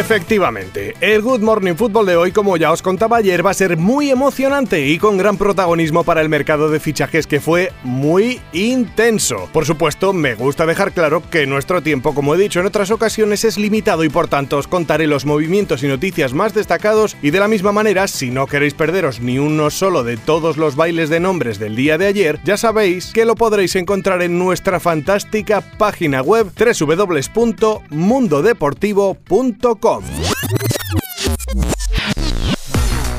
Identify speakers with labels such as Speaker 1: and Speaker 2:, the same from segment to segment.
Speaker 1: Efectivamente, el Good Morning Football de hoy, como ya os contaba ayer, va a ser muy emocionante y con gran protagonismo para el mercado de fichajes que fue muy intenso. Por supuesto, me gusta dejar claro que nuestro tiempo, como he dicho en otras ocasiones, es limitado y por tanto os contaré los movimientos y noticias más destacados y de la misma manera, si no queréis perderos ni uno solo de todos los bailes de nombres del día de ayer, ya sabéis que lo podréis encontrar en nuestra fantástica página web www.mundodeportivo.com Ком.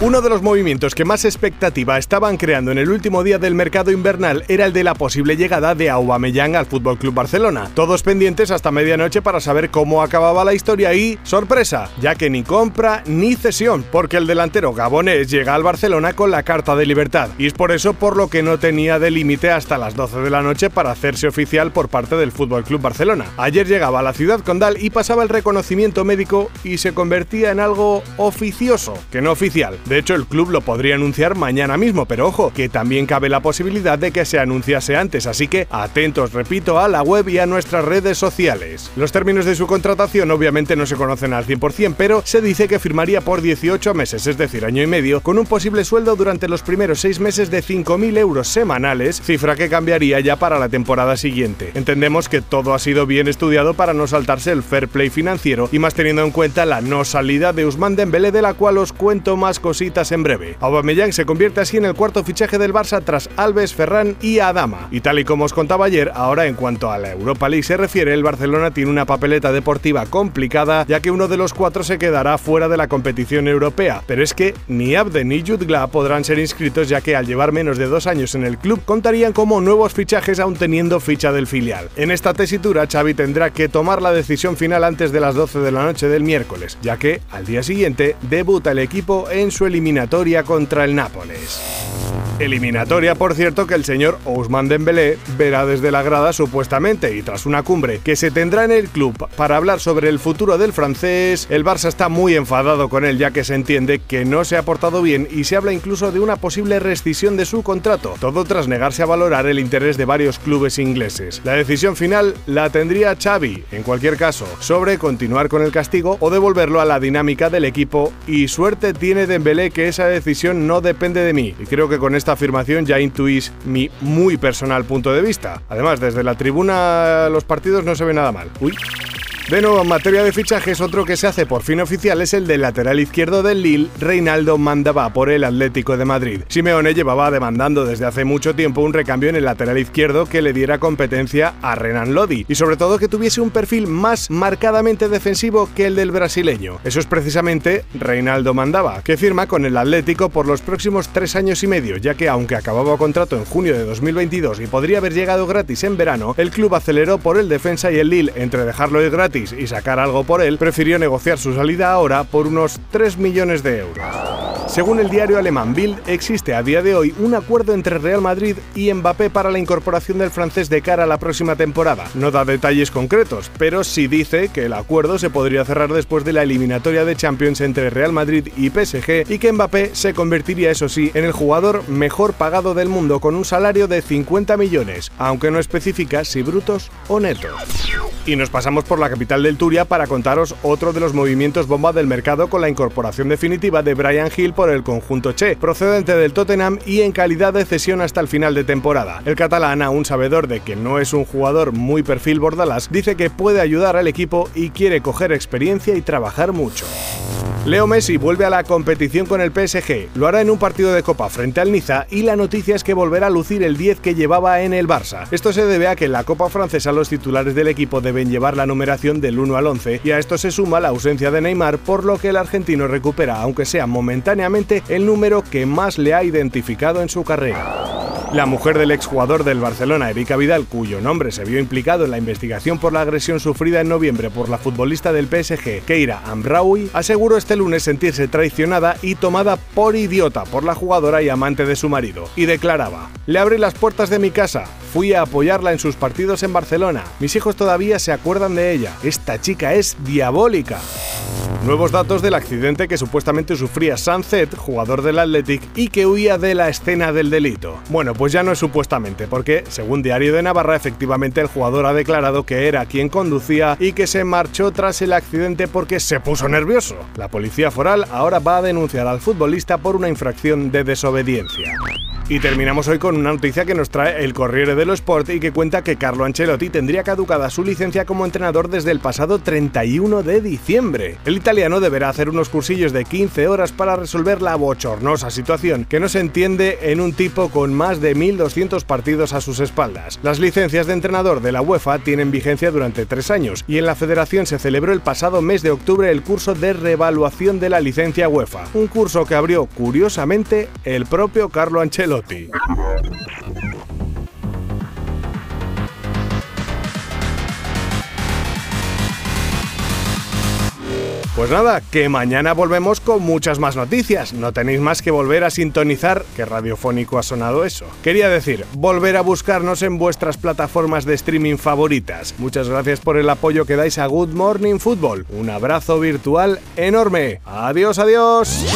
Speaker 1: Uno de los movimientos que más expectativa estaban creando en el último día del mercado invernal era el de la posible llegada de Aubameyang al Fútbol Club Barcelona. Todos pendientes hasta medianoche para saber cómo acababa la historia y sorpresa, ya que ni compra ni cesión, porque el delantero gabonés llega al Barcelona con la carta de libertad y es por eso por lo que no tenía de límite hasta las 12 de la noche para hacerse oficial por parte del Fútbol Club Barcelona. Ayer llegaba a la ciudad condal y pasaba el reconocimiento médico y se convertía en algo oficioso, que no oficial. De hecho, el club lo podría anunciar mañana mismo, pero ojo, que también cabe la posibilidad de que se anunciase antes, así que atentos, repito, a la web y a nuestras redes sociales. Los términos de su contratación obviamente no se conocen al 100%, pero se dice que firmaría por 18 meses, es decir, año y medio, con un posible sueldo durante los primeros 6 meses de 5.000 euros semanales, cifra que cambiaría ya para la temporada siguiente. Entendemos que todo ha sido bien estudiado para no saltarse el fair play financiero y más teniendo en cuenta la no salida de Usman Dembélé de la cual os cuento más cositas en breve. Aubameyang se convierte así en el cuarto fichaje del Barça tras Alves, Ferran y Adama. Y tal y como os contaba ayer, ahora en cuanto a la Europa League se refiere, el Barcelona tiene una papeleta deportiva complicada, ya que uno de los cuatro se quedará fuera de la competición europea. Pero es que ni Abde ni Jutgla podrán ser inscritos, ya que al llevar menos de dos años en el club contarían como nuevos fichajes aún teniendo ficha del filial. En esta tesitura, Xavi tendrá que tomar la decisión final antes de las 12 de la noche del miércoles, ya que al día siguiente debuta el equipo en su eliminatoria contra el Nápoles. Eliminatoria, por cierto, que el señor Ousmane Dembélé verá desde la grada supuestamente y tras una cumbre que se tendrá en el club para hablar sobre el futuro del francés, el Barça está muy enfadado con él ya que se entiende que no se ha portado bien y se habla incluso de una posible rescisión de su contrato, todo tras negarse a valorar el interés de varios clubes ingleses. La decisión final la tendría Xavi, en cualquier caso, sobre continuar con el castigo o devolverlo a la dinámica del equipo. Y suerte tiene Dembélé que esa decisión no depende de mí. Y creo que con esta afirmación ya intuís mi muy personal punto de vista. Además, desde la tribuna los partidos no se ve nada mal. Uy. De nuevo, en materia de fichajes, otro que se hace por fin oficial es el del lateral izquierdo del Lille, Reinaldo Mandaba, por el Atlético de Madrid. Simeone llevaba demandando desde hace mucho tiempo un recambio en el lateral izquierdo que le diera competencia a Renan Lodi y sobre todo que tuviese un perfil más marcadamente defensivo que el del brasileño. Eso es precisamente Reinaldo Mandaba, que firma con el Atlético por los próximos tres años y medio, ya que aunque acababa contrato en junio de 2022 y podría haber llegado gratis en verano, el club aceleró por el defensa y el Lille entre dejarlo ir gratis y sacar algo por él, prefirió negociar su salida ahora por unos 3 millones de euros. Según el diario alemán Bild, existe a día de hoy un acuerdo entre Real Madrid y Mbappé para la incorporación del francés de cara a la próxima temporada. No da detalles concretos, pero sí dice que el acuerdo se podría cerrar después de la eliminatoria de Champions entre Real Madrid y PSG y que Mbappé se convertiría, eso sí, en el jugador mejor pagado del mundo con un salario de 50 millones, aunque no especifica si brutos o netos. Y nos pasamos por la capital del Turia para contaros otro de los movimientos bomba del mercado con la incorporación definitiva de Brian Hill por el conjunto Che, procedente del Tottenham y en calidad de cesión hasta el final de temporada. El catalán, aún sabedor de que no es un jugador muy perfil bordalás, dice que puede ayudar al equipo y quiere coger experiencia y trabajar mucho. Leo Messi vuelve a la competición con el PSG, lo hará en un partido de Copa frente al Niza y la noticia es que volverá a lucir el 10 que llevaba en el Barça. Esto se debe a que en la Copa francesa los titulares del equipo deben llevar la numeración del 1 al 11 y a esto se suma la ausencia de Neymar por lo que el argentino recupera, aunque sea momentáneamente, el número que más le ha identificado en su carrera. La mujer del exjugador del Barcelona, Erika Vidal, cuyo nombre se vio implicado en la investigación por la agresión sufrida en noviembre por la futbolista del PSG, Keira Amraoui, aseguró este lunes sentirse traicionada y tomada por idiota por la jugadora y amante de su marido, y declaraba: Le abrí las puertas de mi casa, fui a apoyarla en sus partidos en Barcelona. Mis hijos todavía se acuerdan de ella. Esta chica es diabólica. Nuevos datos del accidente que supuestamente sufría Sunset, jugador del Athletic, y que huía de la escena del delito. Bueno, pues ya no es supuestamente, porque, según Diario de Navarra, efectivamente el jugador ha declarado que era quien conducía y que se marchó tras el accidente porque se puso nervioso. La policía foral ahora va a denunciar al futbolista por una infracción de desobediencia. Y terminamos hoy con una noticia que nos trae el Corriere dello Sport y que cuenta que Carlo Ancelotti tendría caducada su licencia como entrenador desde el pasado 31 de diciembre. El italiano deberá hacer unos cursillos de 15 horas para resolver la bochornosa situación que no se entiende en un tipo con más de 1.200 partidos a sus espaldas. Las licencias de entrenador de la UEFA tienen vigencia durante tres años y en la federación se celebró el pasado mes de octubre el curso de revaluación de la licencia UEFA, un curso que abrió curiosamente el propio Carlo Pues nada, que mañana volvemos con muchas más noticias. No tenéis más que volver a sintonizar, que radiofónico ha sonado eso. Quería decir, volver a buscarnos en vuestras plataformas de streaming favoritas. Muchas gracias por el apoyo que dais a Good Morning Football. Un abrazo virtual enorme. Adiós, adiós.